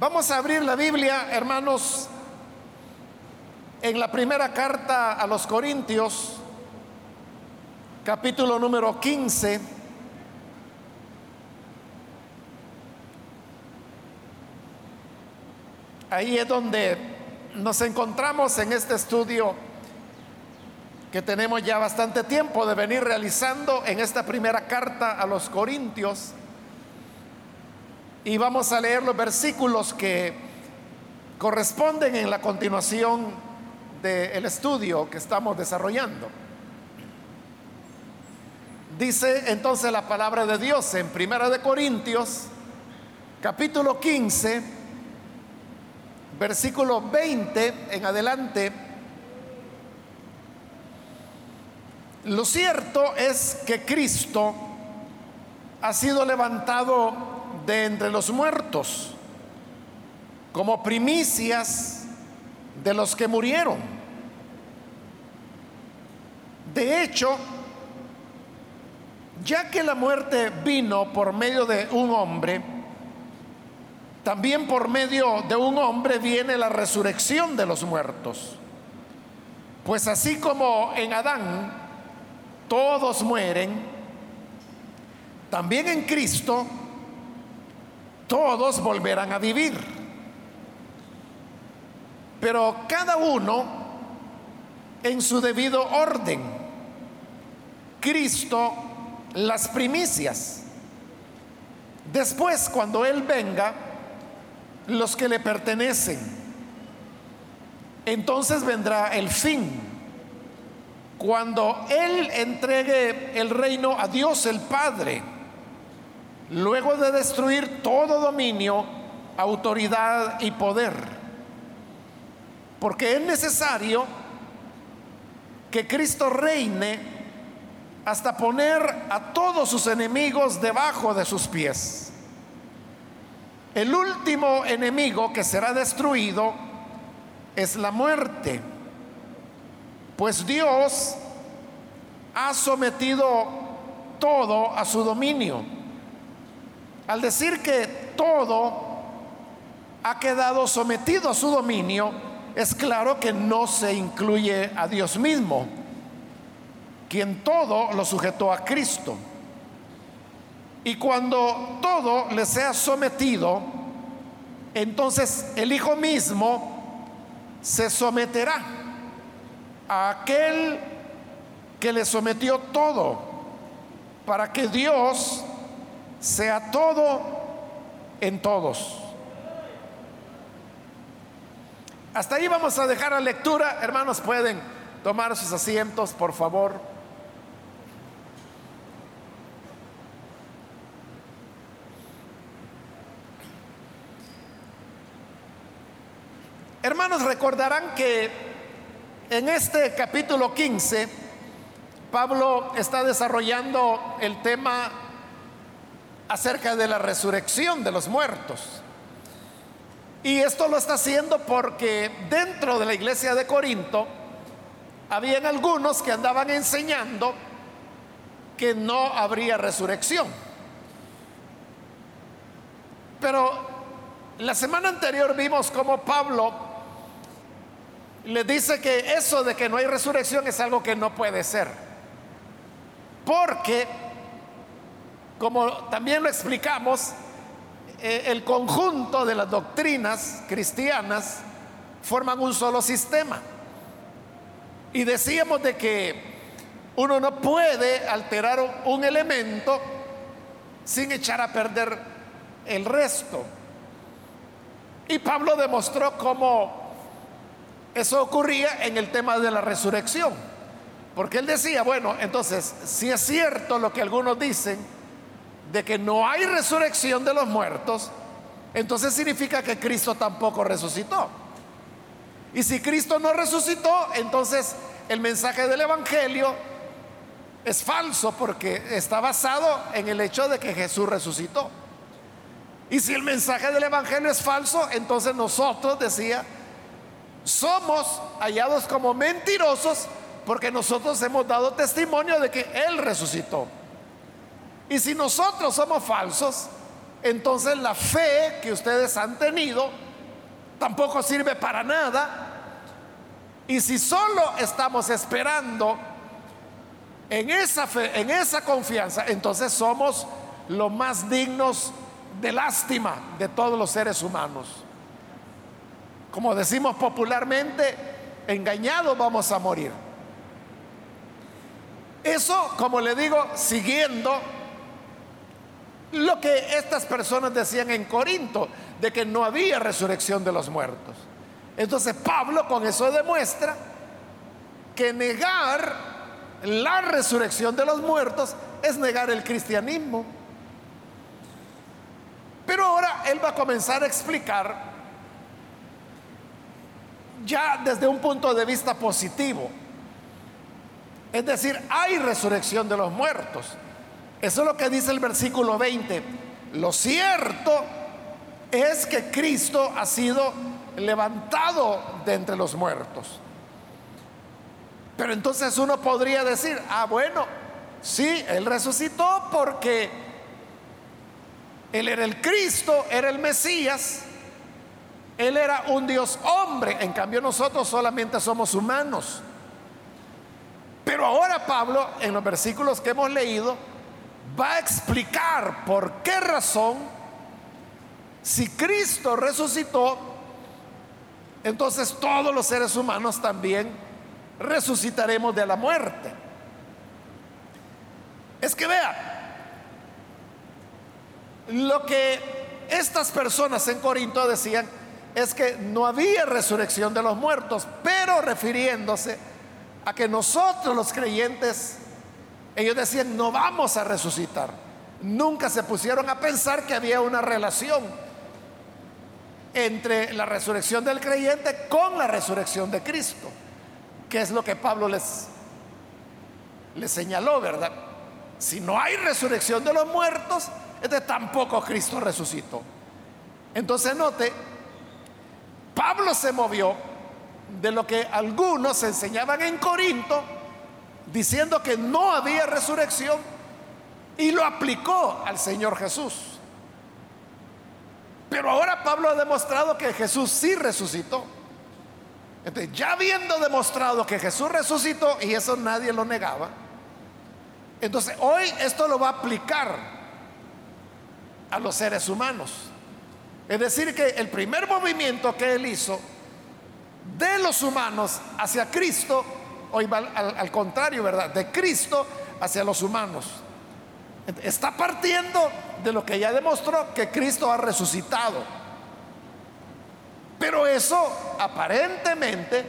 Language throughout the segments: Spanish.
Vamos a abrir la Biblia, hermanos, en la primera carta a los Corintios, capítulo número 15. Ahí es donde nos encontramos en este estudio que tenemos ya bastante tiempo de venir realizando en esta primera carta a los Corintios. Y vamos a leer los versículos que corresponden en la continuación del estudio que estamos desarrollando. Dice entonces la palabra de Dios en Primera de Corintios, capítulo 15, versículo 20 en adelante. Lo cierto es que Cristo ha sido levantado de entre los muertos como primicias de los que murieron. De hecho, ya que la muerte vino por medio de un hombre, también por medio de un hombre viene la resurrección de los muertos. Pues así como en Adán todos mueren, también en Cristo todos volverán a vivir. Pero cada uno en su debido orden. Cristo las primicias. Después, cuando Él venga, los que le pertenecen. Entonces vendrá el fin. Cuando Él entregue el reino a Dios el Padre, luego de destruir todo dominio, autoridad y poder. Porque es necesario que Cristo reine hasta poner a todos sus enemigos debajo de sus pies. El último enemigo que será destruido es la muerte, pues Dios ha sometido todo a su dominio. Al decir que todo ha quedado sometido a su dominio, es claro que no se incluye a Dios mismo quien todo lo sujetó a Cristo. Y cuando todo le sea sometido, entonces el Hijo mismo se someterá a aquel que le sometió todo, para que Dios sea todo en todos. Hasta ahí vamos a dejar la lectura. Hermanos, pueden tomar sus asientos, por favor. Hermanos, recordarán que en este capítulo 15, Pablo está desarrollando el tema acerca de la resurrección de los muertos. Y esto lo está haciendo porque dentro de la iglesia de Corinto habían algunos que andaban enseñando que no habría resurrección. Pero la semana anterior vimos cómo Pablo le dice que eso de que no hay resurrección es algo que no puede ser. Porque, como también lo explicamos, eh, el conjunto de las doctrinas cristianas forman un solo sistema. Y decíamos de que uno no puede alterar un elemento sin echar a perder el resto. Y Pablo demostró cómo eso ocurría en el tema de la resurrección. Porque él decía, bueno, entonces, si es cierto lo que algunos dicen, de que no hay resurrección de los muertos, entonces significa que Cristo tampoco resucitó. Y si Cristo no resucitó, entonces el mensaje del Evangelio es falso porque está basado en el hecho de que Jesús resucitó. Y si el mensaje del Evangelio es falso, entonces nosotros, decía, somos hallados como mentirosos porque nosotros hemos dado testimonio de que Él resucitó. Y si nosotros somos falsos, entonces la fe que ustedes han tenido tampoco sirve para nada. Y si solo estamos esperando en esa fe, en esa confianza, entonces somos los más dignos de lástima de todos los seres humanos. Como decimos popularmente, engañados vamos a morir. Eso, como le digo, siguiendo lo que estas personas decían en Corinto, de que no había resurrección de los muertos. Entonces Pablo con eso demuestra que negar la resurrección de los muertos es negar el cristianismo. Pero ahora él va a comenzar a explicar ya desde un punto de vista positivo. Es decir, hay resurrección de los muertos. Eso es lo que dice el versículo 20. Lo cierto es que Cristo ha sido levantado de entre los muertos. Pero entonces uno podría decir, ah, bueno, sí, Él resucitó porque Él era el Cristo, era el Mesías, Él era un Dios hombre, en cambio nosotros solamente somos humanos. Pero ahora Pablo, en los versículos que hemos leído, va a explicar por qué razón, si Cristo resucitó, entonces todos los seres humanos también resucitaremos de la muerte. Es que vea, lo que estas personas en Corinto decían es que no había resurrección de los muertos, pero refiriéndose a que nosotros los creyentes ellos decían, no vamos a resucitar. Nunca se pusieron a pensar que había una relación entre la resurrección del creyente con la resurrección de Cristo, que es lo que Pablo les, señaló, ¿verdad? Si no hay resurrección de los muertos, entonces tampoco Cristo resucitó. Entonces note, Pablo se movió de lo que algunos enseñaban en Corinto, diciendo que no había resurrección y lo aplicó al Señor Jesús. Pero ahora Pablo ha demostrado que Jesús sí resucitó. Entonces, ya habiendo demostrado que Jesús resucitó, y eso nadie lo negaba, entonces hoy esto lo va a aplicar a los seres humanos. Es decir, que el primer movimiento que él hizo de los humanos hacia Cristo hoy va al, contrario, ¿verdad? De Cristo hacia los humanos. Está partiendo de lo que ya demostró que Cristo ha resucitado. Pero eso aparentemente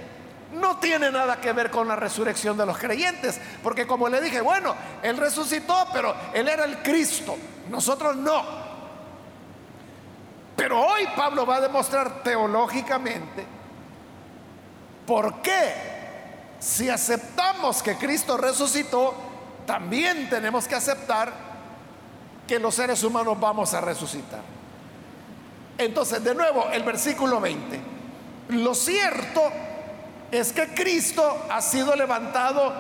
no tiene nada que ver con la resurrección de los creyentes. Porque como le dije, bueno, Él resucitó, pero Él era el Cristo. Nosotros no. Pero hoy Pablo va a demostrar teológicamente por qué si aceptamos que Cristo resucitó, también tenemos que aceptar que los seres humanos vamos a resucitar. Entonces, de nuevo, el versículo 20. Lo cierto es que Cristo ha sido levantado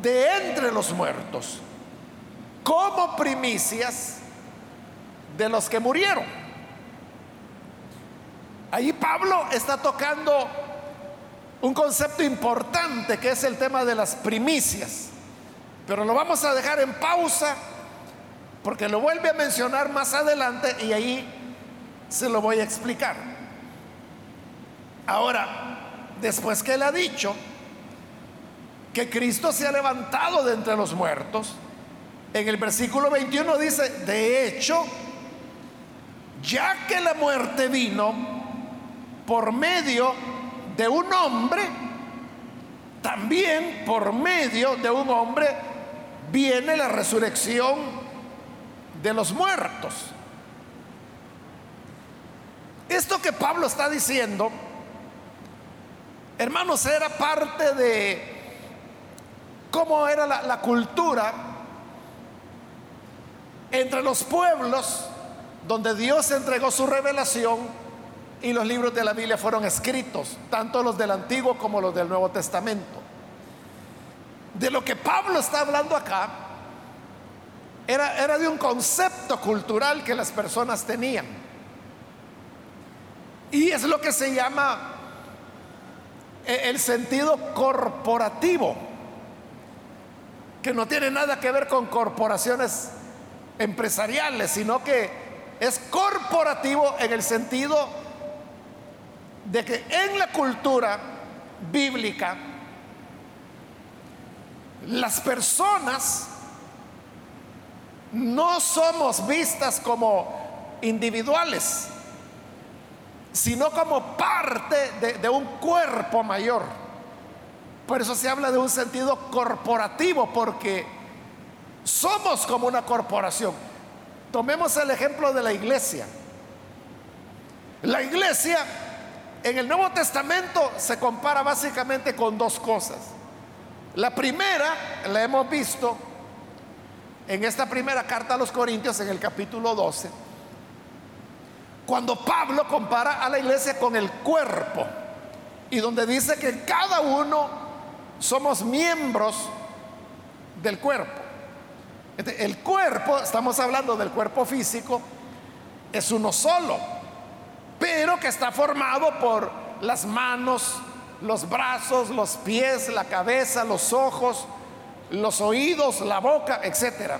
de entre los muertos como primicias de los que murieron. Ahí Pablo está tocando un concepto importante que es el tema de las primicias. Pero lo vamos a dejar en pausa porque lo vuelve a mencionar más adelante y ahí se lo voy a explicar. Ahora, después que él ha dicho que Cristo se ha levantado de entre los muertos, en el versículo 21 dice, de hecho, ya que la muerte vino por medio de un hombre, también por medio de un hombre viene la resurrección de los muertos. Esto que Pablo está diciendo, hermanos, era parte de cómo era la, la cultura entre los pueblos donde Dios entregó su revelación y los libros de la Biblia fueron escritos, tanto los del Antiguo como los del Nuevo Testamento. De lo que Pablo está hablando acá era, era de un concepto cultural que las personas tenían. Y es lo que se llama eh, el sentido corporativo, que no tiene nada que ver con corporaciones empresariales, sino que es corporativo en el sentido de que en la cultura bíblica las personas no somos vistas como individuales, sino como parte de, un cuerpo mayor. Por eso se habla de un sentido corporativo, porque somos como una corporación. Tomemos el ejemplo de la iglesia. La iglesia en el Nuevo Testamento se compara básicamente con dos cosas. La primera la hemos visto en esta primera carta a los Corintios, en el capítulo 12, cuando Pablo compara a la iglesia con el cuerpo y donde dice que cada uno somos miembros del cuerpo. El cuerpo, estamos hablando del cuerpo físico, es uno solo pero que está formado por las manos, los brazos, los pies, la cabeza, los ojos, los oídos, la boca, etc.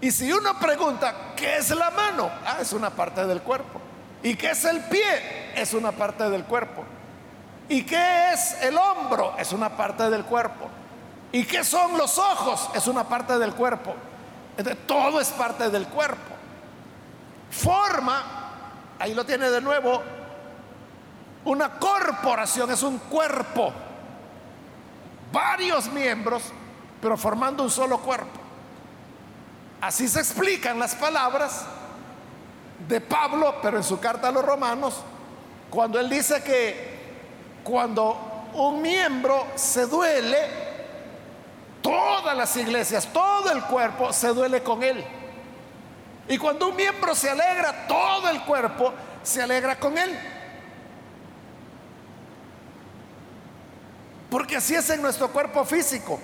Y si uno pregunta, ¿qué es la mano? Ah, es una parte del cuerpo. ¿Y qué es el pie? Es una parte del cuerpo. ¿Y qué es el hombro? Es una parte del cuerpo. ¿Y qué son los ojos? Es una parte del cuerpo. todo es parte del cuerpo forma, ahí lo tiene de nuevo, una corporación, es un cuerpo, varios miembros, pero formando un solo cuerpo. Así se explican las palabras de Pablo, pero en su carta a los romanos, cuando él dice que cuando un miembro se duele, todas las iglesias, todo el cuerpo se duele con él. Y cuando un miembro se alegra, todo el cuerpo se alegra con él. Porque así es en nuestro cuerpo físico.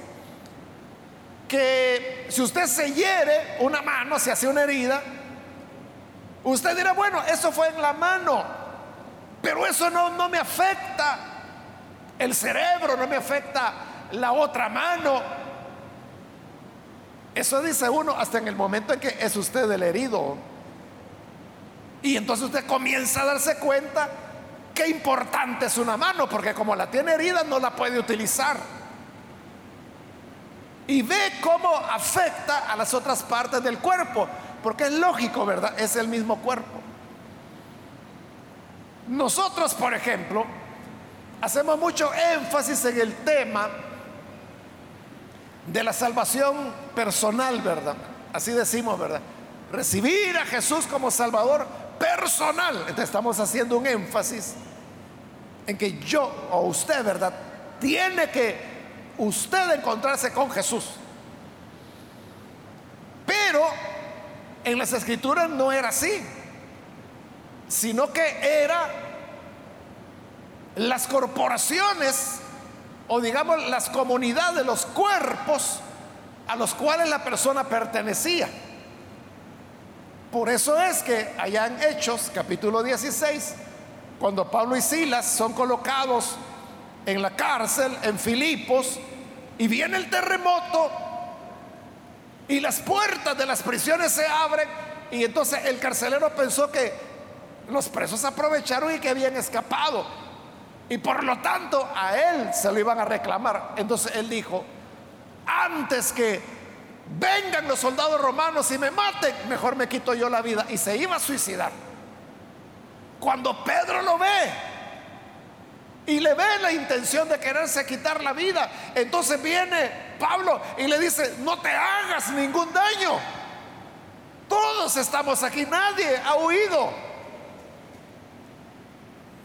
Que si usted se hiere una mano, se hace una herida, usted dirá, bueno, eso fue en la mano, pero eso no, no me afecta el cerebro, no me afecta la otra mano, eso dice uno hasta en el momento en que es usted el herido. Y entonces usted comienza a darse cuenta qué importante es una mano, porque como la tiene herida no la puede utilizar. Y ve cómo afecta a las otras partes del cuerpo, porque es lógico, ¿verdad? Es el mismo cuerpo. Nosotros, por ejemplo, hacemos mucho énfasis en el tema de la salvación personal, ¿verdad? Así decimos, ¿verdad? Recibir a Jesús como Salvador personal. Estamos haciendo un énfasis en que yo o usted, ¿verdad? Tiene que usted encontrarse con Jesús. Pero en las escrituras no era así, sino que era las corporaciones o digamos las comunidades, los cuerpos a los cuales la persona pertenecía. Por eso es que allá en Hechos, capítulo 16, cuando Pablo y Silas son colocados en la cárcel en Filipos y viene el terremoto y las puertas de las prisiones se abren y entonces el carcelero pensó que los presos aprovecharon y que habían escapado y por lo tanto a él se lo iban a reclamar. Entonces él dijo, antes que vengan los soldados romanos y me maten, mejor me quito yo la vida. Y se iba a suicidar. Cuando Pedro lo ve y le ve la intención de quererse quitar la vida, entonces viene Pablo y le dice, no te hagas ningún daño. Todos estamos aquí, nadie ha huido.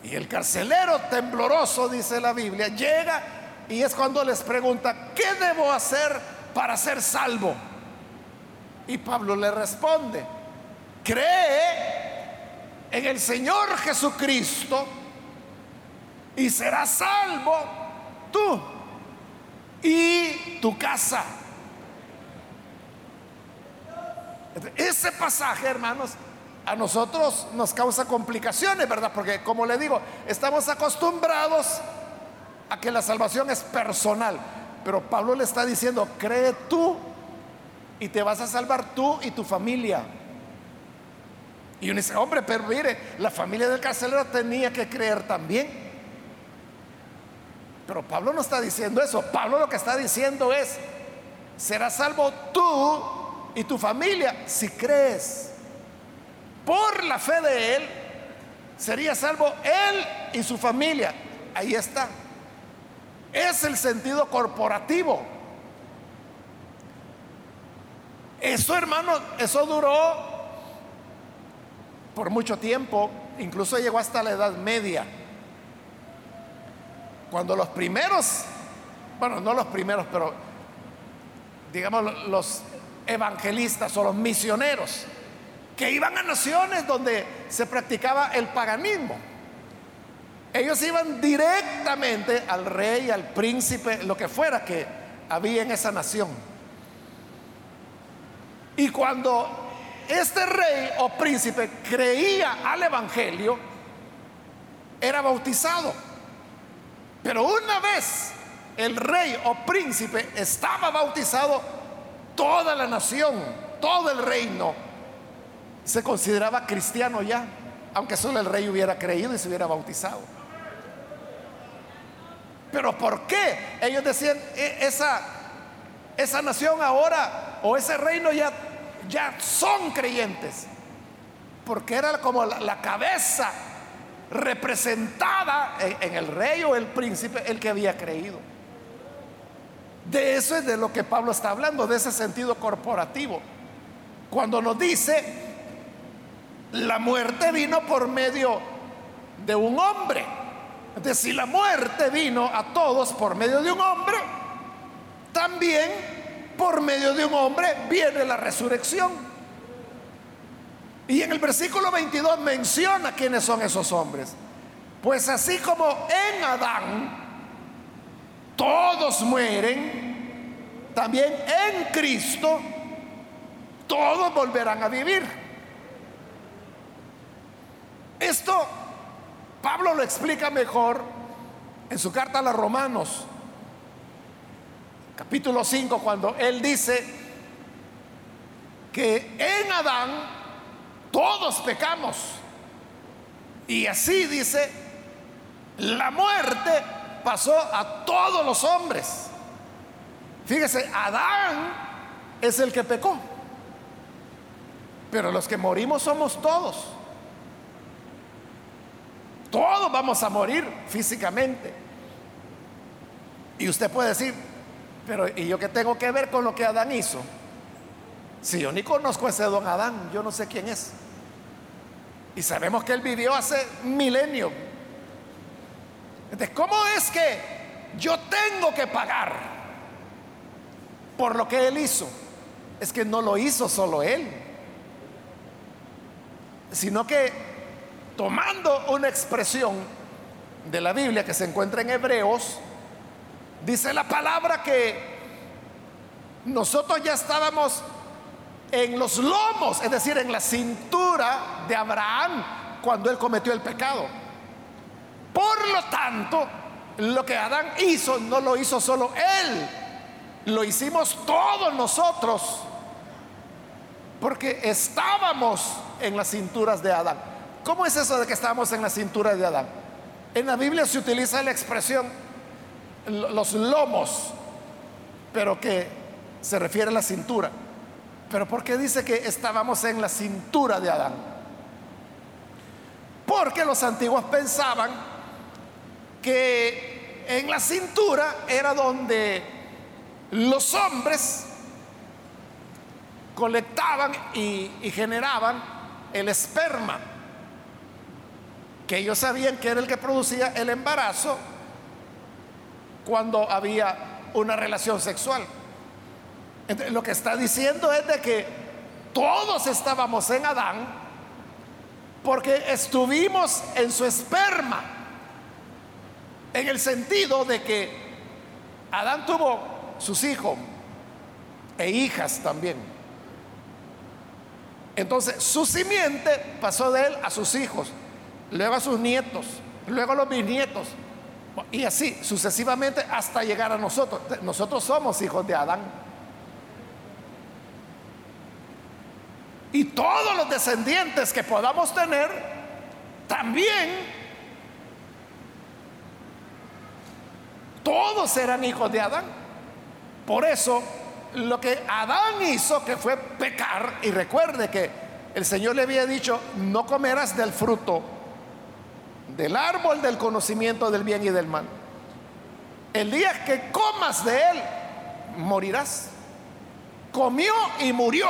Y el carcelero tembloroso, dice la Biblia, llega y es cuando les pregunta, ¿qué debo hacer para ser salvo? Y Pablo le responde, cree en el Señor Jesucristo y serás salvo tú y tu casa. Ese pasaje, hermanos, a nosotros nos causa complicaciones, ¿verdad? Porque, como le digo, estamos acostumbrados a que la salvación es personal. Pero Pablo le está diciendo, cree tú y te vas a salvar tú y tu familia. Y uno dice, hombre, pero mire, la familia del carcelero tenía que creer también. Pero Pablo no está diciendo eso. Pablo lo que está diciendo es, serás salvo tú y tu familia si crees. Por la fe de él, sería salvo él y su familia. Ahí está. Es el sentido corporativo. Eso, hermano, eso duró por mucho tiempo, incluso llegó hasta la Edad Media. Cuando los primeros, bueno, no los primeros, pero digamos los evangelistas o los misioneros, que iban a naciones donde se practicaba el paganismo. Ellos iban directamente al rey, al príncipe, lo que fuera que había en esa nación. Y cuando este rey o príncipe creía al Evangelio, era bautizado. Pero una vez el rey o príncipe estaba bautizado, toda la nación, todo el reino, se consideraba cristiano ya, aunque solo el rey hubiera creído y se hubiera bautizado. Pero ¿por qué? Ellos decían, e, esa, esa nación ahora o ese reino ya ya son creyentes, porque era como la, cabeza representada en, el rey o el príncipe, el que había creído. De eso es de lo que Pablo está hablando, de ese sentido corporativo. Cuando nos dice, la muerte vino por medio de un hombre. Decir, la muerte vino a todos por medio de un hombre, también por medio de un hombre viene la resurrección. Y en el versículo 22 menciona quiénes son esos hombres. Pues así como en Adán todos mueren, también en Cristo todos volverán a vivir. Esto Pablo lo explica mejor en su carta a los romanos capítulo 5, cuando él dice que en Adán todos pecamos. Y así dice, la muerte pasó a todos los hombres. Fíjese, Adán es el que pecó. Pero los que morimos somos todos. Todos vamos a morir físicamente. Y usted puede decir, pero ¿y yo qué tengo que ver con lo que Adán hizo? Si yo ni conozco a ese don Adán, yo no sé quién es. Y sabemos que él vivió hace milenio. Entonces, ¿cómo es que yo tengo que pagar por lo que él hizo? Es que no lo hizo solo él, sino que tomando una expresión de la Biblia que se encuentra en Hebreos, Dice la palabra que nosotros ya estábamos en los lomos, es decir, en la cintura de Abraham cuando él cometió el pecado. Por lo tanto, lo que Adán hizo no lo hizo solo él, lo hicimos todos nosotros, porque estábamos en las cinturas de Adán. ¿Cómo es eso de que estábamos en la cintura de Adán? En la Biblia se utiliza la expresión los lomos, pero que se refiere a la cintura. Pero ¿por qué dice que estábamos en la cintura de Adán? Porque los antiguos pensaban que en la cintura era donde los hombres colectaban y, y, generaban el esperma, que ellos sabían que era el que producía el embarazo cuando había una relación sexual. lo que está diciendo es de que todos estábamos en Adán porque estuvimos en su esperma, en el sentido de que Adán tuvo sus hijos e hijas también. Entonces su simiente pasó de él a sus hijos, luego a sus nietos, luego a los bisnietos, y así sucesivamente hasta llegar a nosotros. Nosotros somos hijos de Adán. Y todos los descendientes que podamos tener, también todos eran hijos de Adán. Por eso, lo que Adán hizo, que fue pecar, y recuerde que el Señor le había dicho, no comerás del fruto del árbol del conocimiento del bien y del mal. El día que comas de él, morirás. Comió y murió.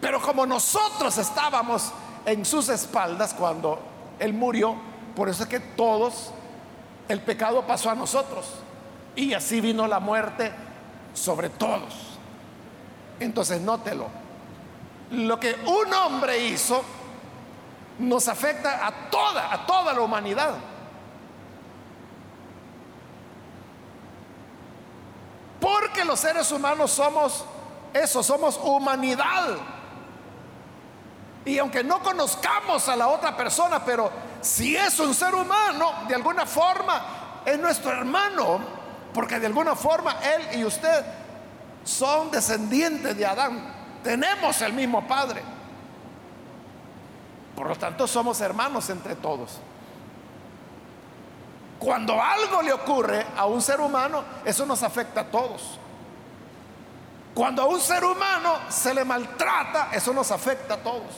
Pero como nosotros estábamos en sus espaldas cuando él murió, por eso es que todos, el pecado pasó a nosotros. Y así vino la muerte sobre todos. Entonces, nótelo. Lo que un hombre hizo nos afecta a toda, a toda la humanidad. Porque los seres humanos somos eso, somos humanidad. Y aunque no conozcamos a la otra persona, pero si es un ser humano, de alguna forma es nuestro hermano, porque de alguna forma él y usted son descendientes de Adán. Tenemos el mismo padre. Por lo tanto, somos hermanos entre todos. Cuando algo le ocurre a un ser humano, eso nos afecta a todos. Cuando a un ser humano se le maltrata, eso nos afecta a todos.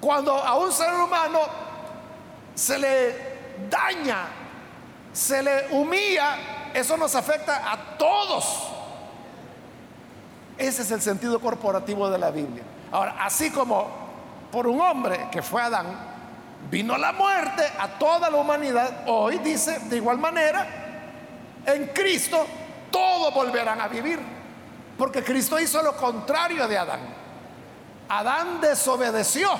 Cuando a un ser humano se le daña, se le humilla, eso nos afecta a todos. Ese es el sentido corporativo de la Biblia. Ahora, así como por un hombre que fue Adán, vino la muerte a toda la humanidad. Hoy dice, de igual manera, en Cristo todos volverán a vivir. Porque Cristo hizo lo contrario de Adán. Adán desobedeció.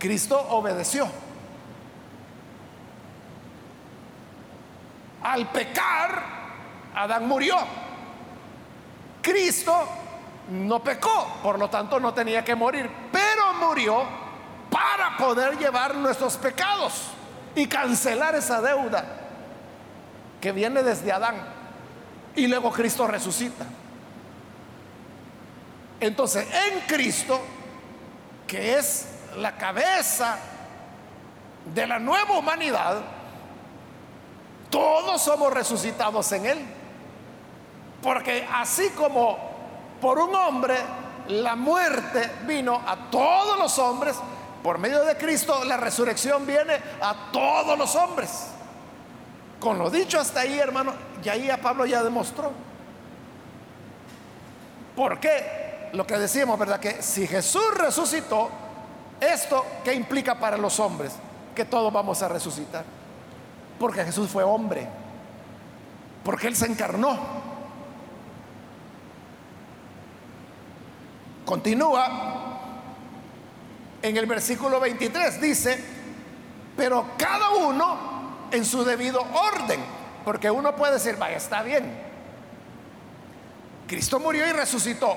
Cristo obedeció. Al pecar, Adán murió. Cristo no pecó, por lo tanto no tenía que morir, pero murió para poder llevar nuestros pecados y cancelar esa deuda que viene desde Adán. Y luego Cristo resucita. Entonces, en Cristo, que es la cabeza de la nueva humanidad, todos somos resucitados en Él. Porque así como por un hombre la muerte vino a todos los hombres, por medio de Cristo la resurrección viene a todos los hombres. Con lo dicho hasta ahí, hermano, y ahí a Pablo ya demostró. ¿Por qué? Lo que decíamos, ¿verdad? Que si Jesús resucitó, ¿esto qué implica para los hombres? Que todos vamos a resucitar. Porque Jesús fue hombre. Porque Él se encarnó. Continúa en el versículo 23, dice, pero cada uno en su debido orden, porque uno puede decir, vaya, está bien. Cristo murió y resucitó.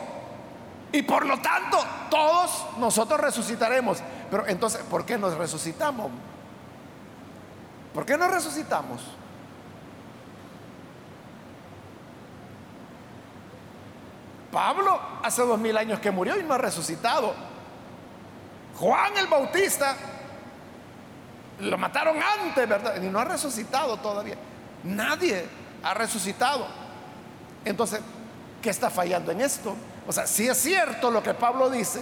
Y por lo tanto, todos nosotros resucitaremos. Pero entonces, ¿por qué nos resucitamos? ¿Por qué nos resucitamos? Pablo hace dos mil años que murió y no ha resucitado. Juan el Bautista lo mataron antes, ¿verdad? Y no ha resucitado todavía. Nadie ha resucitado. Entonces, ¿qué está fallando en esto? O sea, si es cierto lo que Pablo dice,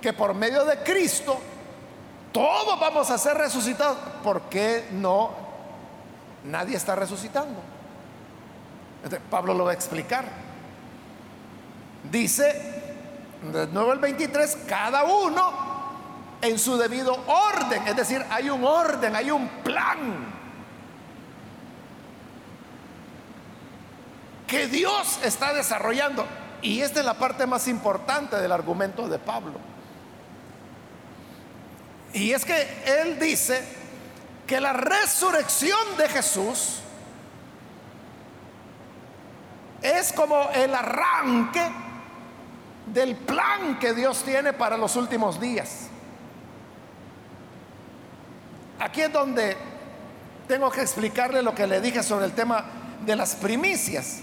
que por medio de Cristo todos vamos a ser resucitados, ¿por qué no nadie está resucitando? Pablo lo va a explicar. Dice, de nuevo el 23, cada uno en su debido orden. Es decir, hay un orden, hay un plan. Que Dios está desarrollando. Y esta es la parte más importante del argumento de Pablo. Y es que él dice que la resurrección de Jesús es como el arranque del plan que Dios tiene para los últimos días. Aquí es donde tengo que explicarle lo que le dije sobre el tema de las primicias.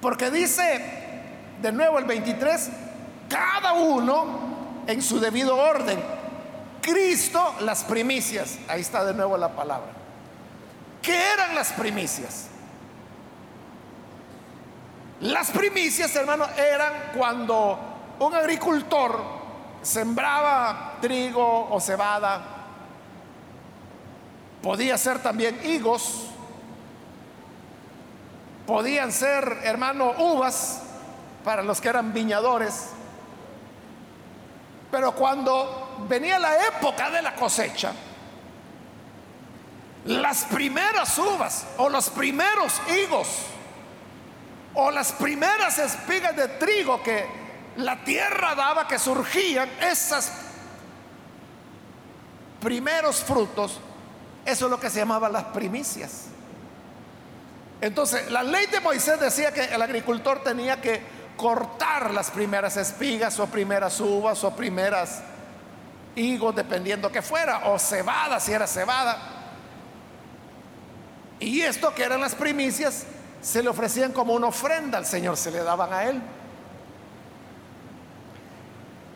Porque dice de nuevo el 23, cada uno en su debido orden. Cristo las primicias. Ahí está de nuevo la palabra. ¿Qué eran las primicias? Las primicias, hermano, eran cuando un agricultor sembraba trigo o cebada, podía ser también higos, podían ser, hermano, uvas para los que eran viñadores. Pero cuando venía la época de la cosecha, las primeras uvas o los primeros higos o las primeras espigas de trigo que la tierra daba, que surgían, esas primeros frutos, eso es lo que se llamaba las primicias. Entonces, la ley de Moisés decía que el agricultor tenía que cortar las primeras espigas o primeras uvas o primeras higos, dependiendo que fuera, o cebada, si era cebada. Y esto que eran las primicias, se le ofrecían como una ofrenda al Señor, se le daban a Él.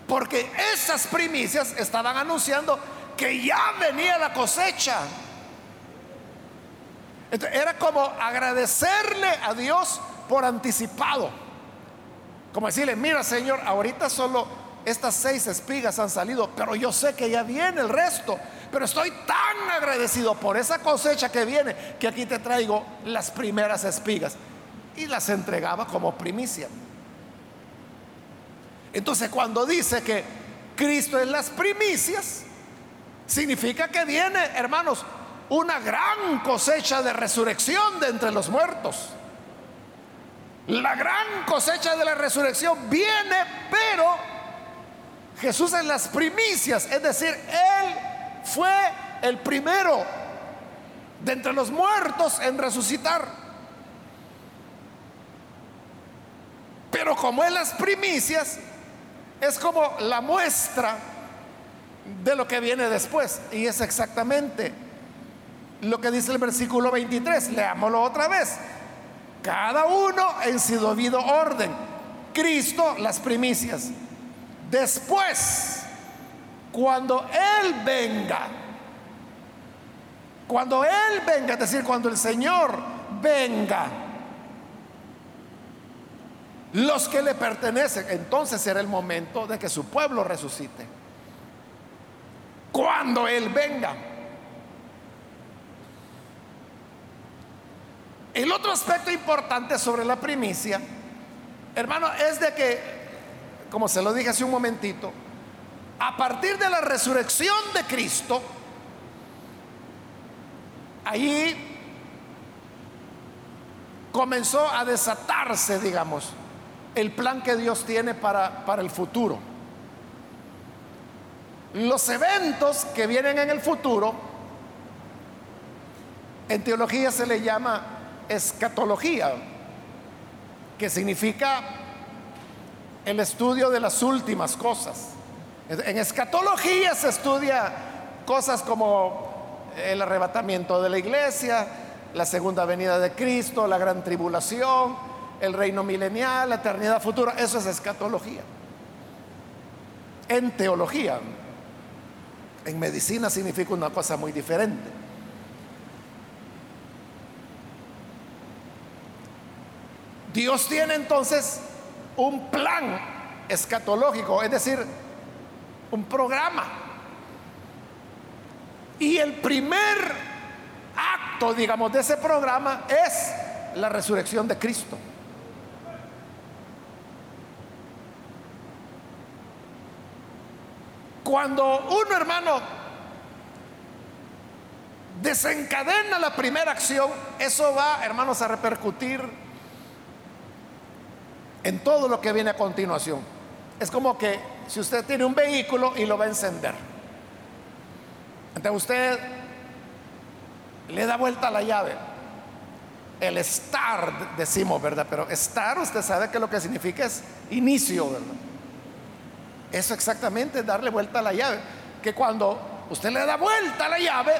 Porque esas primicias estaban anunciando que ya venía la cosecha. era como agradecerle a Dios por anticipado. Como decirle, mira Señor, ahorita solo estas seis espigas han salido, pero yo sé que ya viene el resto. Pero estoy tan agradecido por esa cosecha que viene que aquí te traigo las primeras espigas. Y las entregaba como primicia. Entonces cuando dice que Cristo es las primicias, significa que viene, hermanos, una gran cosecha de resurrección de entre los muertos. La gran cosecha de la resurrección viene, pero Jesús es las primicias, es decir, Él fue el primero de entre los muertos en resucitar. Pero como es las primicias, es como la muestra de lo que viene después. Y es exactamente lo que dice el versículo 23. Leámoslo otra vez. Cada uno en su debido orden. Cristo las primicias. Después cuando Él venga, cuando Él venga, es decir, cuando el Señor venga, los que le pertenecen, entonces será el momento de que su pueblo resucite. Cuando Él venga. El otro aspecto importante sobre la primicia, hermano, es de que, como se lo dije hace un momentito, a partir de la resurrección de Cristo, ahí comenzó a desatarse, digamos, el plan que Dios tiene para, para el futuro. Los eventos que vienen en el futuro, en teología se le llama escatología, que significa el estudio de las últimas cosas. En escatología se estudia cosas como el arrebatamiento de la iglesia, la segunda venida de Cristo, la gran tribulación, el reino milenial, la eternidad futura. Eso es escatología. En teología. En medicina significa una cosa muy diferente. Dios tiene entonces un plan escatológico, es decir, un programa. Y el primer acto, digamos, de ese programa es la resurrección de Cristo. Cuando uno, hermano, desencadena la primera acción, eso va, hermanos, a repercutir en todo lo que viene a continuación. Es como que si usted tiene un vehículo y lo va a encender, entonces usted le da vuelta a la llave. el estar, decimos, ¿verdad? Pero estar, usted sabe que lo que significa es inicio, ¿verdad? Eso exactamente es darle vuelta a la llave. Que cuando usted le da vuelta a la llave,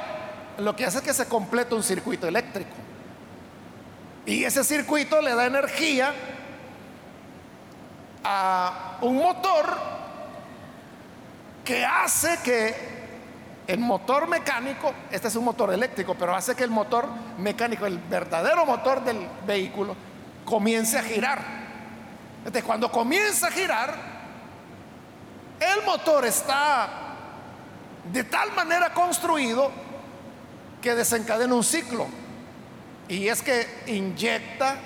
lo que hace es que se completa un circuito eléctrico. Y ese circuito le da energía a un motor que hace que el motor mecánico, este es un motor eléctrico, pero hace que el motor mecánico, el verdadero motor del vehículo, comience a girar. Entonces, cuando comienza a girar, el motor está de tal manera construido que desencadena un ciclo. Y es que inyecta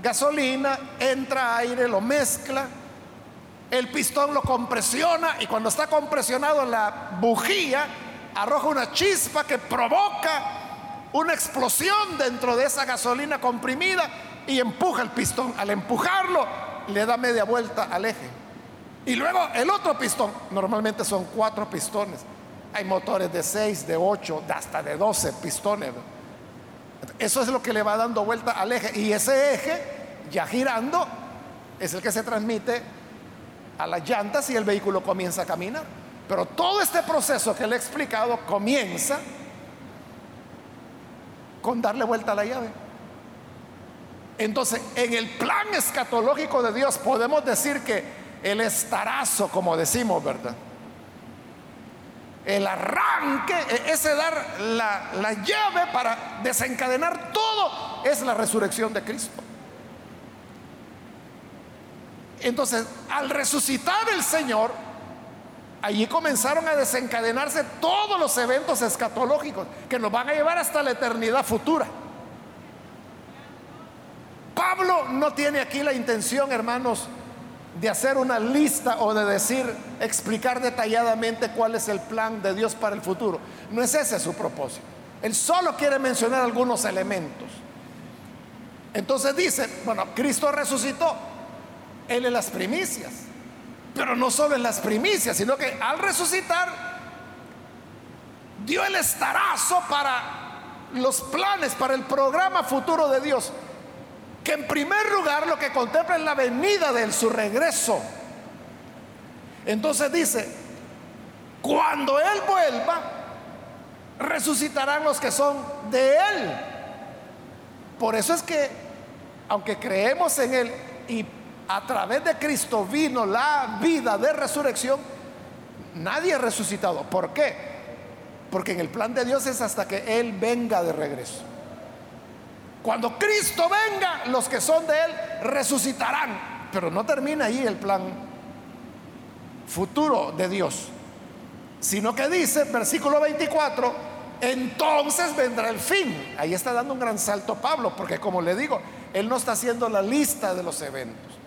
gasolina, entra aire, lo mezcla, el pistón lo compresiona y cuando está compresionado la bujía arroja una chispa que provoca una explosión dentro de esa gasolina comprimida y empuja el pistón. Al empujarlo le da media vuelta al eje. Y luego el otro pistón, normalmente son cuatro pistones. Hay motores de seis, de ocho, hasta de doce pistones. Eso es lo que le va dando vuelta al eje. Y ese eje, ya girando, es el que se transmite a las llantas y el vehículo comienza a caminar. Pero todo este proceso que le he explicado comienza con darle vuelta a la llave. Entonces, en el plan escatológico de Dios podemos decir que el estarazo, como decimos, ¿verdad? El arranque, e-, ese dar la, la llave para desencadenar todo, es la resurrección de Cristo. Entonces, al resucitar el Señor, allí comenzaron a desencadenarse todos los eventos escatológicos que nos van a llevar hasta la eternidad futura. Pablo no tiene aquí la intención, hermanos, de hacer una lista o de decir, explicar detalladamente cuál es el plan de Dios para el futuro. No es ese su propósito. Él solo quiere mencionar algunos elementos. Entonces dice, bueno, Cristo resucitó, él es las primicias. Pero no solo en las primicias, sino que al resucitar dio el estarazo para los planes, para el programa futuro de Dios. Que en primer lugar lo que contempla es la venida de su regreso. Entonces dice, cuando Él vuelva, resucitarán los que son de Él. Por eso es que, aunque creemos en Él y a través de Cristo vino la vida de resurrección, nadie ha resucitado. ¿Por qué? Porque en el plan de Dios es hasta que Él venga de regreso. Cuando Cristo venga, los que son de Él resucitarán. Pero no termina ahí el plan futuro de Dios, sino que dice, versículo 24, entonces vendrá el fin. Ahí está dando un gran salto Pablo, porque como le digo, Él no está haciendo la lista de los eventos.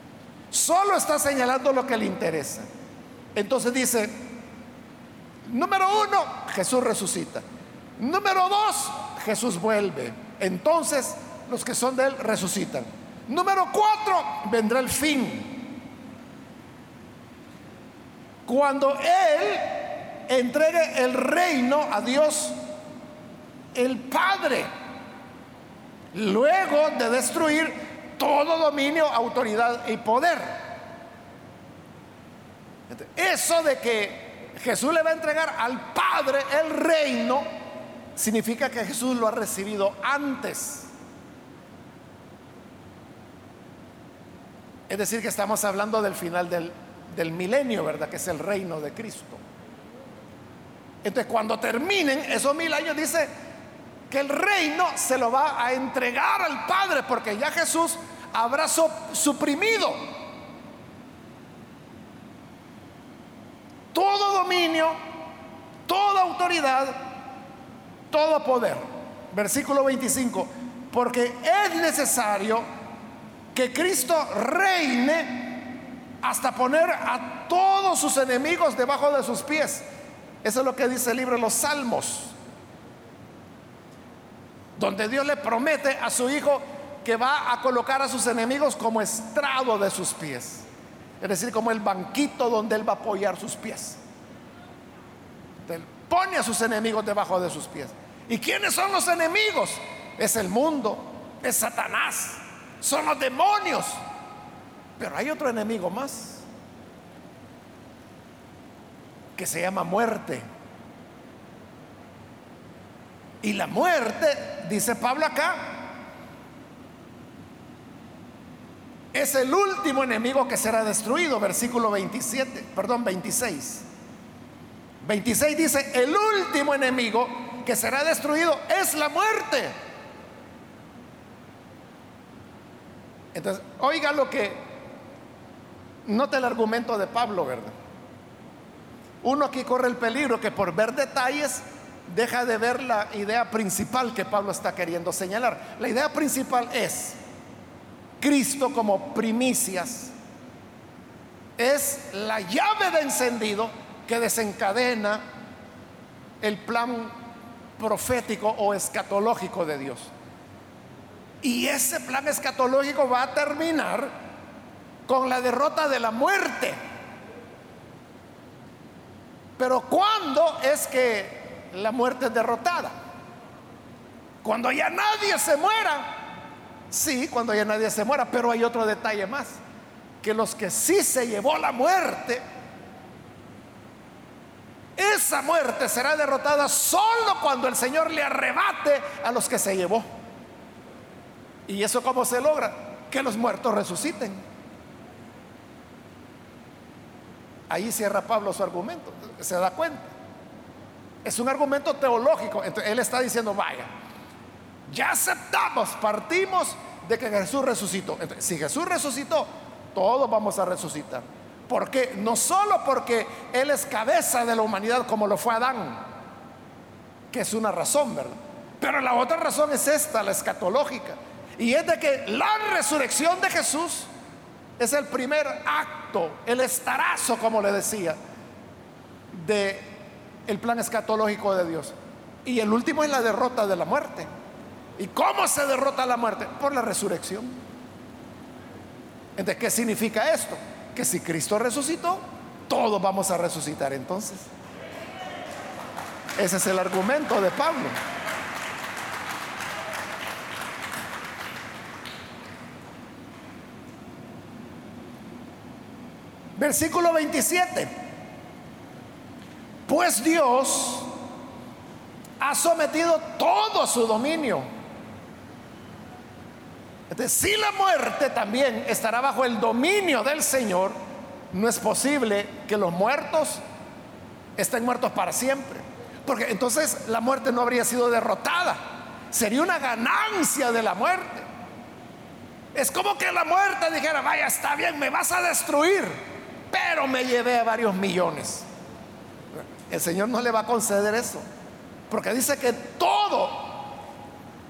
Solo está señalando lo que le interesa. Entonces dice, número uno, Jesús resucita. Número dos, Jesús vuelve. Entonces los que son de él resucitan. Número cuatro, vendrá el fin. Cuando él entregue el reino a Dios, el Padre, luego de destruir todo dominio, autoridad y poder. Eso de que Jesús le va a entregar al Padre el reino, significa que Jesús lo ha recibido antes. Es decir, que estamos hablando del final del, del milenio, ¿verdad? Que es el reino de Cristo. Entonces, cuando terminen esos mil años, dice, que el reino se lo va a entregar al Padre, porque ya Jesús habrá suprimido todo dominio, toda autoridad, todo poder. Versículo 25, porque es necesario que Cristo reine hasta poner a todos sus enemigos debajo de sus pies. Eso es lo que dice el libro de los Salmos donde Dios le promete a su Hijo que va a colocar a sus enemigos como estrado de sus pies. Es decir, como el banquito donde Él va a apoyar sus pies. Él pone a sus enemigos debajo de sus pies. ¿Y quiénes son los enemigos? Es el mundo, es Satanás, son los demonios. Pero hay otro enemigo más que se llama muerte. Y la muerte, dice Pablo acá, es el último enemigo que será destruido, versículo 27, perdón, 26. 26 dice, el último enemigo que será destruido es la muerte. Entonces, oiga lo que, nota el argumento de Pablo, ¿verdad? Uno aquí corre el peligro que por ver detalles deja de ver la idea principal que Pablo está queriendo señalar. La idea principal es Cristo como primicias. Es la llave de encendido que desencadena el plan profético o escatológico de Dios. Y ese plan escatológico va a terminar con la derrota de la muerte. Pero ¿cuándo es que la muerte es derrotada? Cuando ya nadie se muera. Sí, cuando ya nadie se muera, pero hay otro detalle más, que los que sí se llevó la muerte, esa muerte será derrotada solo cuando el Señor le arrebate a los que se llevó. ¿Y eso cómo se logra? Que los muertos resuciten. Ahí cierra Pablo su argumento, se da cuenta. Es un argumento teológico. Entonces, él está diciendo, vaya, ya aceptamos, partimos de que Jesús resucitó. si Jesús resucitó, todos vamos a resucitar. ¿Por qué? No solo porque Él es cabeza de la humanidad como lo fue Adán, que es una razón, ¿verdad? Pero la otra razón es esta, la escatológica. Y es de que la resurrección de Jesús es el primer acto, el estarazo, como le decía, de plan escatológico de Dios. Y el último es la derrota de la muerte. ¿Y cómo se derrota la muerte? Por la resurrección. Entonces, ¿qué significa esto? Que si Cristo resucitó, todos vamos a resucitar entonces. Ese es el argumento de Pablo. Versículo 27. Pues Dios ha sometido todo su dominio si la muerte también estará bajo el dominio del Señor, no es posible que los muertos estén muertos para siempre. Porque entonces la muerte no habría sido derrotada. Sería una ganancia de la muerte. Es como que la muerte dijera, vaya, está bien, me vas a destruir, pero me llevé a varios millones. El Señor no le va a conceder eso. Porque dice que todo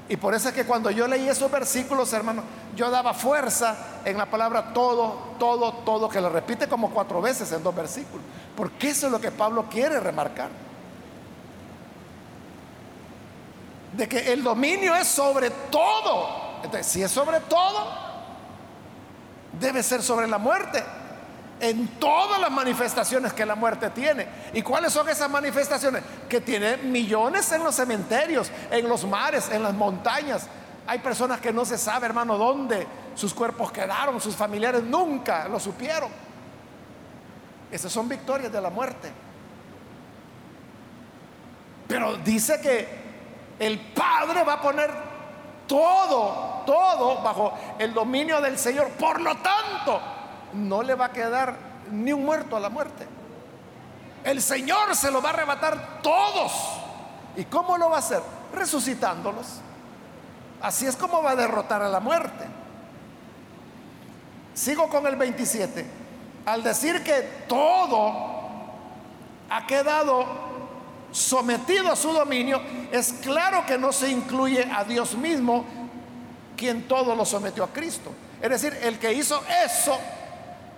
y por eso es que cuando yo leí esos versículos, hermano, yo daba fuerza en la palabra todo, todo, todo, que lo repite como cuatro veces en dos versículos. Porque eso es lo que Pablo quiere remarcar. De que el dominio es sobre todo. Entonces, si es sobre todo, debe ser sobre la muerte en todas las manifestaciones que la muerte tiene. ¿Y cuáles son esas manifestaciones? Que tiene millones en los cementerios, en los mares, en las montañas. Hay personas que no se sabe, hermano, dónde sus cuerpos quedaron, sus familiares nunca lo supieron. Esas son victorias de la muerte. Pero dice que el Padre va a poner todo, todo bajo el dominio del Señor. Por lo tanto, no le va a quedar ni un muerto a la muerte. El Señor se lo va a arrebatar todos. ¿Y cómo lo va a hacer? Resucitándolos. Así es como va a derrotar a la muerte. Sigo con el 27. Al decir que todo ha quedado sometido a su dominio, es claro que no se incluye a Dios mismo, quien todo lo sometió a Cristo. Es decir, el que hizo eso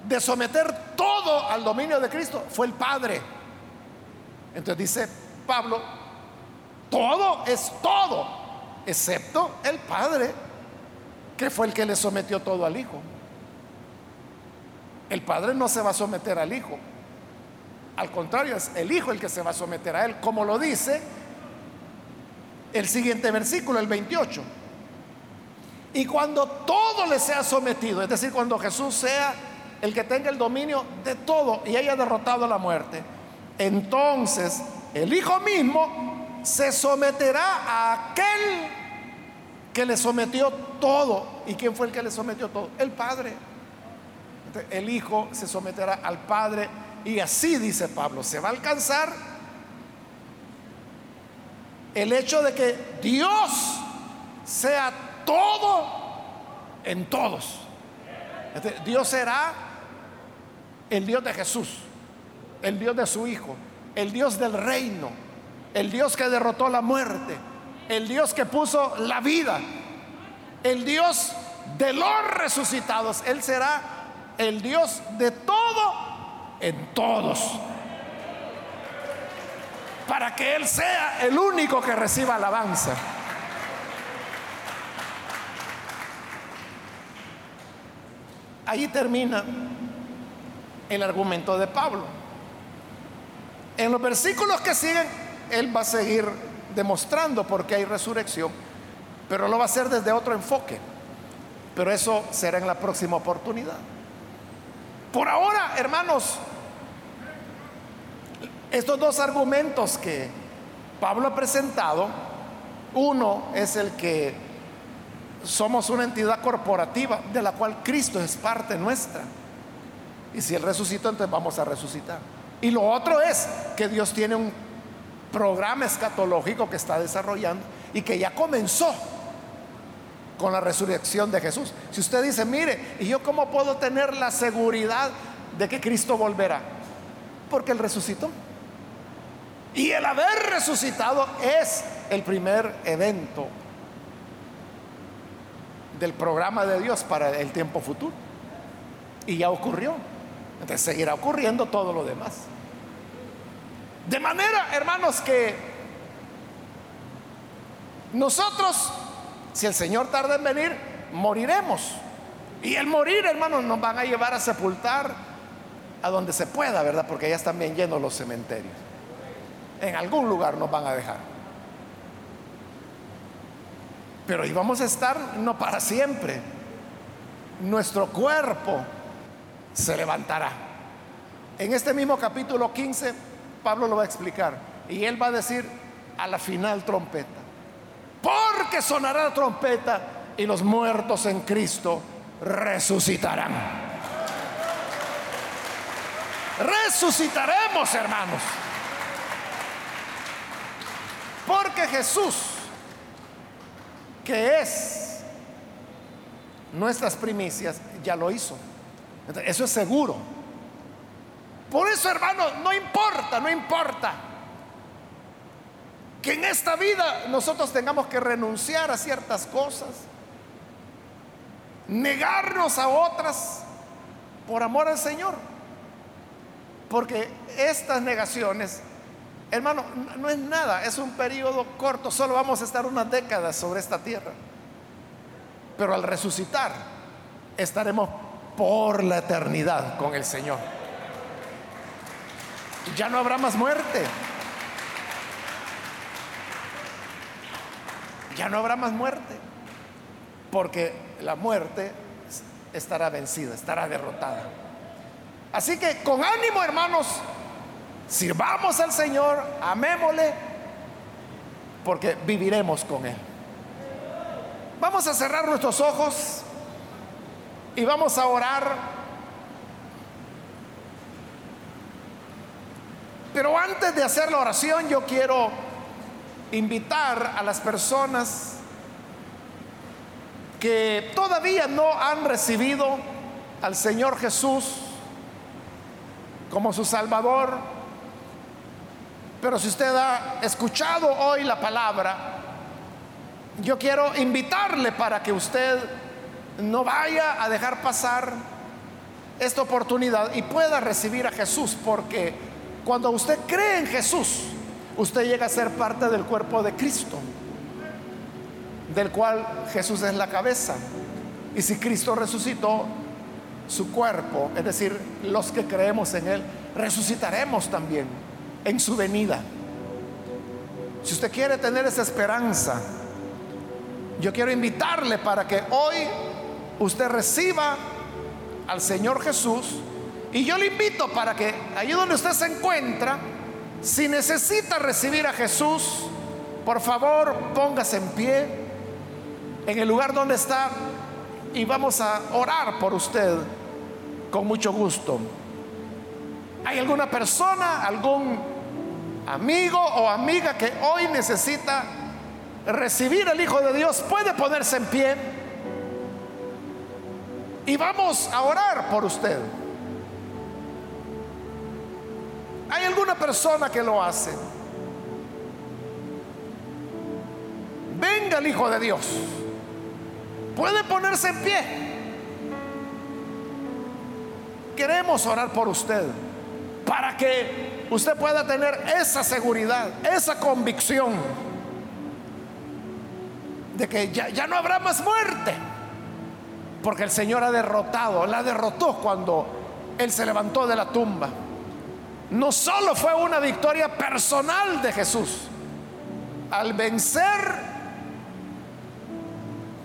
de someter todo al dominio de Cristo fue el Padre. Entonces dice Pablo, todo es todo, excepto el Padre, que fue el que le sometió todo al Hijo. El Padre no se va a someter al Hijo. Al contrario, es el Hijo el que se va a someter a Él, como lo dice el siguiente versículo, el 28. Y cuando todo le sea sometido, es decir, cuando Jesús sea el que tenga el dominio de todo y haya derrotado la muerte, entonces el Hijo mismo se someterá a aquel que le sometió todo. ¿Y quién fue el que le sometió todo? El Padre. El Hijo se someterá al Padre y así dice Pablo, se va a alcanzar el hecho de que Dios sea todo en todos. Dios será el Dios de Jesús, el Dios de su Hijo, el Dios del reino, el Dios que derrotó la muerte, el Dios que puso la vida, el Dios de los resucitados. Él será el Dios de todo en todos. Para que Él sea el único que reciba alabanza. Ahí termina el argumento de Pablo. En los versículos que siguen, Él va a seguir demostrando por qué hay resurrección, pero lo va a hacer desde otro enfoque. Pero eso será en la próxima oportunidad. Por ahora, hermanos, estos dos argumentos que Pablo ha presentado, uno es el que somos una entidad corporativa de la cual Cristo es parte nuestra. Y si Él resucitó, entonces vamos a resucitar. Y lo otro es que Dios tiene un programa escatológico que está desarrollando y que ya comenzó con la resurrección de Jesús. Si usted dice, mire, ¿y yo cómo puedo tener la seguridad de que Cristo volverá? Porque Él resucitó. Y el haber resucitado es el primer evento del programa de Dios para el tiempo futuro. Y ya ocurrió. Entonces seguirá ocurriendo todo lo demás. De manera, hermanos, que nosotros, si el Señor tarda en venir, moriremos. Y el morir, hermanos, nos van a llevar a sepultar a donde se pueda, ¿verdad? Porque ya están bien llenos los cementerios. En algún lugar nos van a dejar. Pero ahí vamos a estar no para siempre. Nuestro cuerpo se levantará. En este mismo capítulo 15, Pablo lo va a explicar. Y él va a decir a la final trompeta. Porque sonará la trompeta y los muertos en Cristo resucitarán. Resucitaremos, hermanos. Porque Jesús que es nuestras primicias, ya lo hizo. Eso es seguro. Por eso, hermano, no importa, no importa que en esta vida nosotros tengamos que renunciar a ciertas cosas, negarnos a otras por amor al Señor. Porque estas negaciones Hermano, no es nada, es un periodo corto, solo vamos a estar unas décadas sobre esta tierra. Pero al resucitar, estaremos por la eternidad con el Señor. Ya no habrá más muerte. Ya no habrá más muerte. Porque la muerte estará vencida, estará derrotada. Así que con ánimo, hermanos, Sirvamos al Señor, amémosle, porque viviremos con Él. Vamos a cerrar nuestros ojos y vamos a orar. Pero antes de hacer la oración, yo quiero invitar a las personas que todavía no han recibido al Señor Jesús como su Salvador pero si usted ha escuchado hoy la palabra, yo quiero invitarle para que usted no vaya a dejar pasar esta oportunidad y pueda recibir a Jesús, porque cuando usted cree en Jesús, usted llega a ser parte del cuerpo de Cristo, del cual Jesús es la cabeza. Y si Cristo resucitó, su cuerpo, es decir, los que creemos en Él, resucitaremos también en su venida. Si usted quiere tener esa esperanza yo quiero invitarle para que hoy usted reciba al Señor Jesús. Y yo le invito para que allí donde usted se encuentra, si necesita recibir a Jesús, por favor póngase en pie en el lugar donde está y vamos a orar por usted con mucho gusto. ¿Hay alguna persona, algún amigo o amiga que hoy necesita recibir al Hijo de Dios? Puede ponerse en pie y vamos a orar por usted. ¿Hay alguna persona que lo hace? Venga el Hijo de Dios. Puede ponerse en pie. Queremos orar por usted para que usted pueda tener esa seguridad, esa convicción de que ya, ya no habrá más muerte. Porque el Señor ha derrotado, la derrotó cuando Él se levantó de la tumba. No solo fue una victoria personal de Jesús, al vencer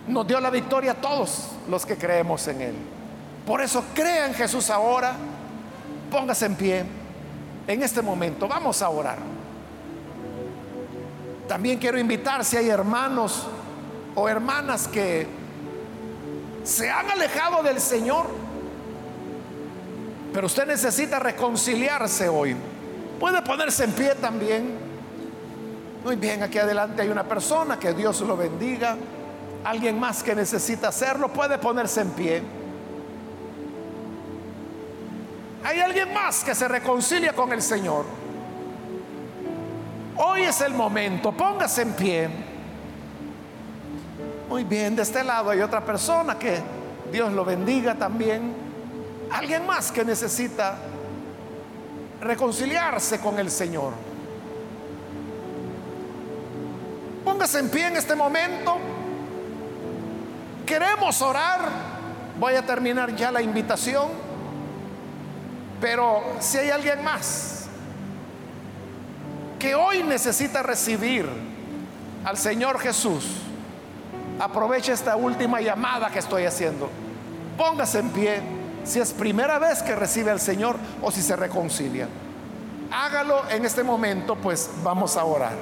nos dio la victoria a todos los que creemos en Él. Por eso crea en Jesús ahora, póngase en pie en este momento, vamos a orar. También quiero invitar si hay hermanos o hermanas que se han alejado del Señor, pero usted necesita reconciliarse hoy. Puede ponerse en pie también. Muy bien, aquí adelante hay una persona, que Dios lo bendiga. Alguien más que necesita hacerlo puede ponerse en pie. Hay alguien más que se reconcilia con el Señor. Hoy es el momento, póngase en pie. Muy bien, de este lado hay otra persona que Dios lo bendiga también. Alguien más que necesita reconciliarse con el Señor. Póngase en pie en este momento. Queremos orar. Voy a terminar ya la invitación. Pero si hay alguien más que hoy necesita recibir al Señor Jesús, aproveche esta última llamada que estoy haciendo. Póngase en pie si es primera vez que recibe al Señor o si se reconcilia. Hágalo en este momento, pues vamos a orar.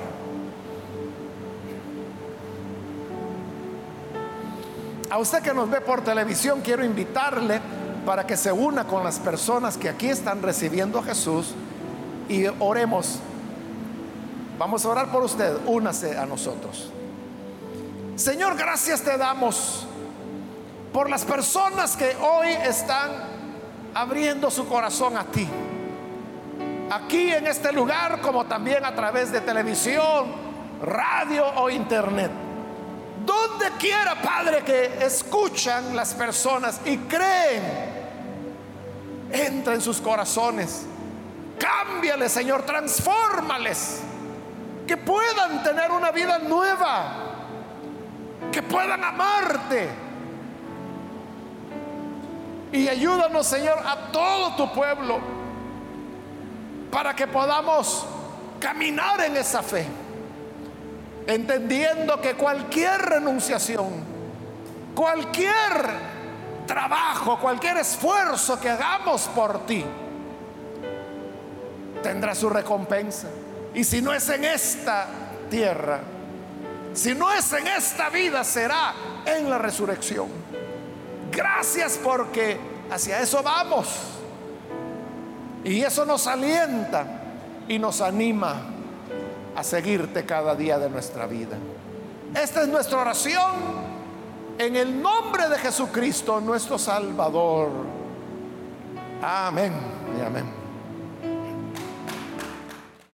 A usted que nos ve por televisión, quiero invitarle para que se una con las personas que aquí están recibiendo a Jesús y oremos. Vamos a orar por usted, únase a nosotros. Señor, gracias te damos por las personas que hoy están abriendo su corazón a ti. Aquí en este lugar, como también a través de televisión, radio o internet. Donde quiera, Padre, que escuchan las personas y creen, entra en sus corazones. Cámbiales, Señor, transfórmales. Que puedan tener una vida nueva. Que puedan amarte. Y ayúdanos, Señor, a todo tu pueblo. Para que podamos caminar en esa fe entendiendo que cualquier renunciación, cualquier trabajo, cualquier esfuerzo que hagamos por ti, tendrá su recompensa. Y si no es en esta tierra, si no es en esta vida, será en la resurrección. Gracias porque hacia eso vamos. Y eso nos alienta y nos anima a seguirte cada día de nuestra vida. Esta es nuestra oración en el nombre de Jesucristo, nuestro Salvador. Amén y amén.